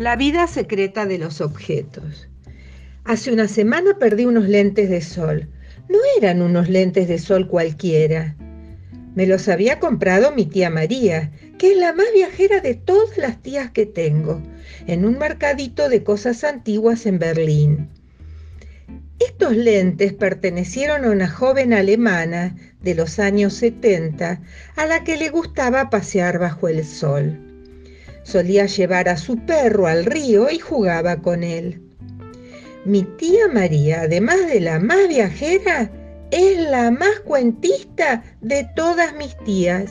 La vida secreta de los objetos. Hace una semana perdí unos lentes de sol. No eran unos lentes de sol cualquiera. Me los había comprado mi tía María, que es la más viajera de todas las tías que tengo, en un mercadito de cosas antiguas en Berlín. Estos lentes pertenecieron a una joven alemana de los años 70 a la que le gustaba pasear bajo el sol. Solía llevar a su perro al río y jugaba con él. Mi tía María, además de la más viajera, es la más cuentista de todas mis tías.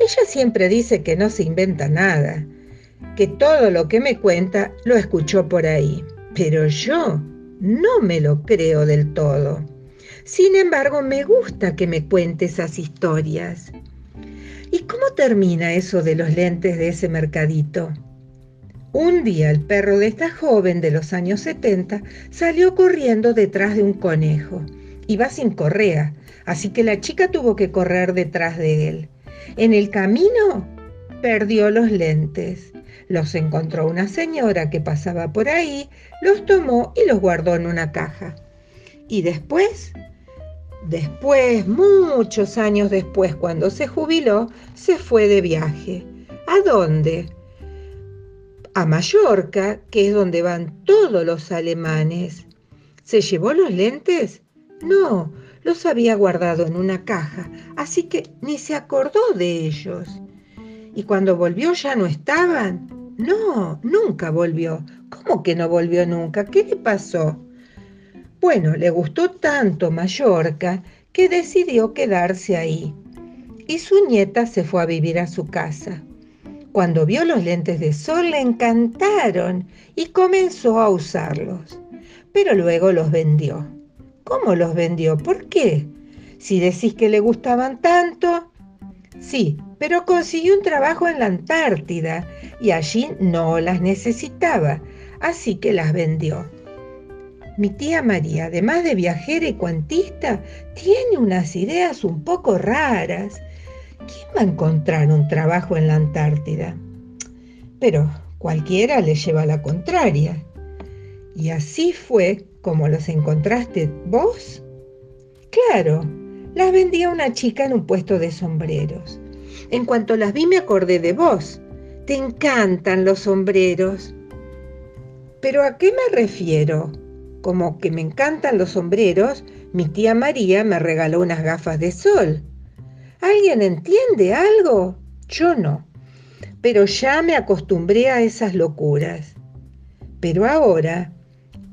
Ella siempre dice que no se inventa nada, que todo lo que me cuenta lo escuchó por ahí. Pero yo no me lo creo del todo. Sin embargo, me gusta que me cuente esas historias. ¿Y cómo termina eso de los lentes de ese mercadito? Un día el perro de esta joven de los años 70 salió corriendo detrás de un conejo. Iba sin correa, así que la chica tuvo que correr detrás de él. En el camino perdió los lentes. Los encontró una señora que pasaba por ahí, los tomó y los guardó en una caja. Y después Después, muchos años después, cuando se jubiló, se fue de viaje. ¿A dónde? A Mallorca, que es donde van todos los alemanes. ¿Se llevó los lentes? No, los había guardado en una caja, así que ni se acordó de ellos. ¿Y cuando volvió ya no estaban? No, nunca volvió. ¿Cómo que no volvió nunca? ¿Qué le pasó? Bueno, le gustó tanto Mallorca que decidió quedarse ahí. Y su nieta se fue a vivir a su casa. Cuando vio los lentes de sol le encantaron y comenzó a usarlos. Pero luego los vendió. ¿Cómo los vendió? ¿Por qué? Si decís que le gustaban tanto. Sí, pero consiguió un trabajo en la Antártida y allí no las necesitaba, así que las vendió. Mi tía María, además de viajera y cuantista, tiene unas ideas un poco raras. ¿Quién va a encontrar un trabajo en la Antártida? Pero cualquiera le lleva la contraria. ¿Y así fue como los encontraste vos? Claro, las vendía una chica en un puesto de sombreros. En cuanto las vi me acordé de vos. Te encantan los sombreros. ¿Pero a qué me refiero? Como que me encantan los sombreros, mi tía María me regaló unas gafas de sol. ¿Alguien entiende algo? Yo no. Pero ya me acostumbré a esas locuras. Pero ahora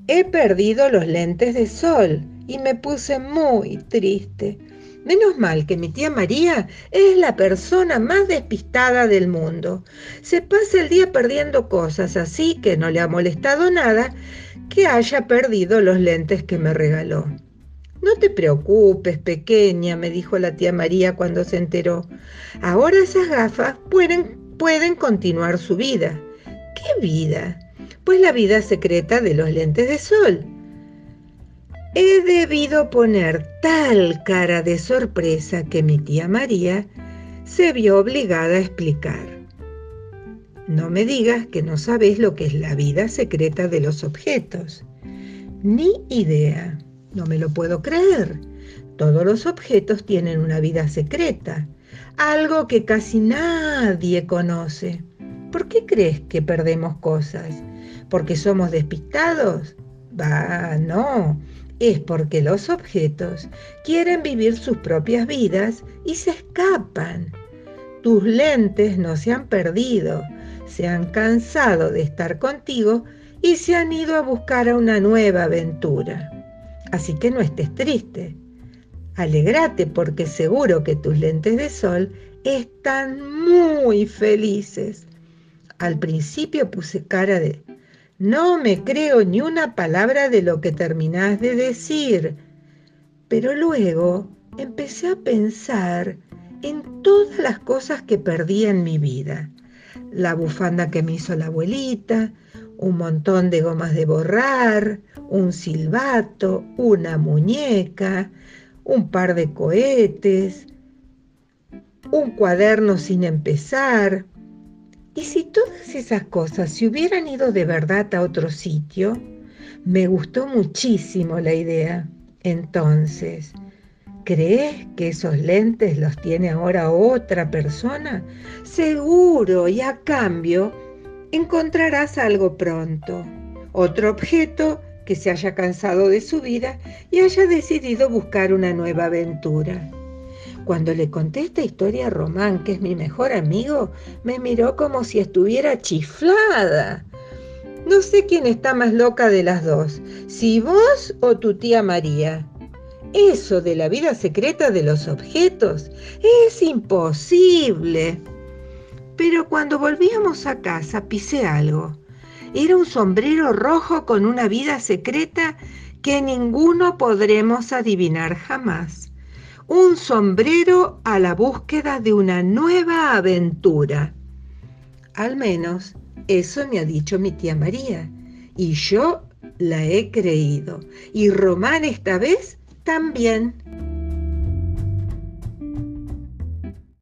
he perdido los lentes de sol y me puse muy triste. Menos mal que mi tía María es la persona más despistada del mundo. Se pasa el día perdiendo cosas, así que no le ha molestado nada que haya perdido los lentes que me regaló. No te preocupes, pequeña, me dijo la tía María cuando se enteró. Ahora esas gafas pueden, pueden continuar su vida. ¿Qué vida? Pues la vida secreta de los lentes de sol. He debido poner tal cara de sorpresa que mi tía María se vio obligada a explicar. No me digas que no sabes lo que es la vida secreta de los objetos. Ni idea. No me lo puedo creer. Todos los objetos tienen una vida secreta, algo que casi nadie conoce. ¿Por qué crees que perdemos cosas? ¿Porque somos despistados? Bah, no. Es porque los objetos quieren vivir sus propias vidas y se escapan. Tus lentes no se han perdido, se han cansado de estar contigo y se han ido a buscar a una nueva aventura. Así que no estés triste. Alegrate porque seguro que tus lentes de sol están muy felices. Al principio puse cara de, no me creo ni una palabra de lo que terminás de decir. Pero luego empecé a pensar en todas las cosas que perdí en mi vida la bufanda que me hizo la abuelita, un montón de gomas de borrar, un silbato, una muñeca, un par de cohetes, un cuaderno sin empezar, ¿Y si todas esas cosas se hubieran ido de verdad a otro sitio? Me gustó muchísimo la idea. Entonces, ¿crees que esos lentes los tiene ahora otra persona? Seguro, y a cambio, encontrarás algo pronto. Otro objeto que se haya cansado de su vida y haya decidido buscar una nueva aventura. Cuando le conté esta historia a Román, que es mi mejor amigo, me miró como si estuviera chiflada. No sé quién está más loca de las dos, si vos o tu tía María. Eso de la vida secreta de los objetos es imposible. Pero cuando volvíamos a casa pisé algo. Era un sombrero rojo con una vida secreta que ninguno podremos adivinar jamás. Un sombrero a la búsqueda de una nueva aventura. Al menos eso me ha dicho mi tía María y yo la he creído. Y Román esta vez también.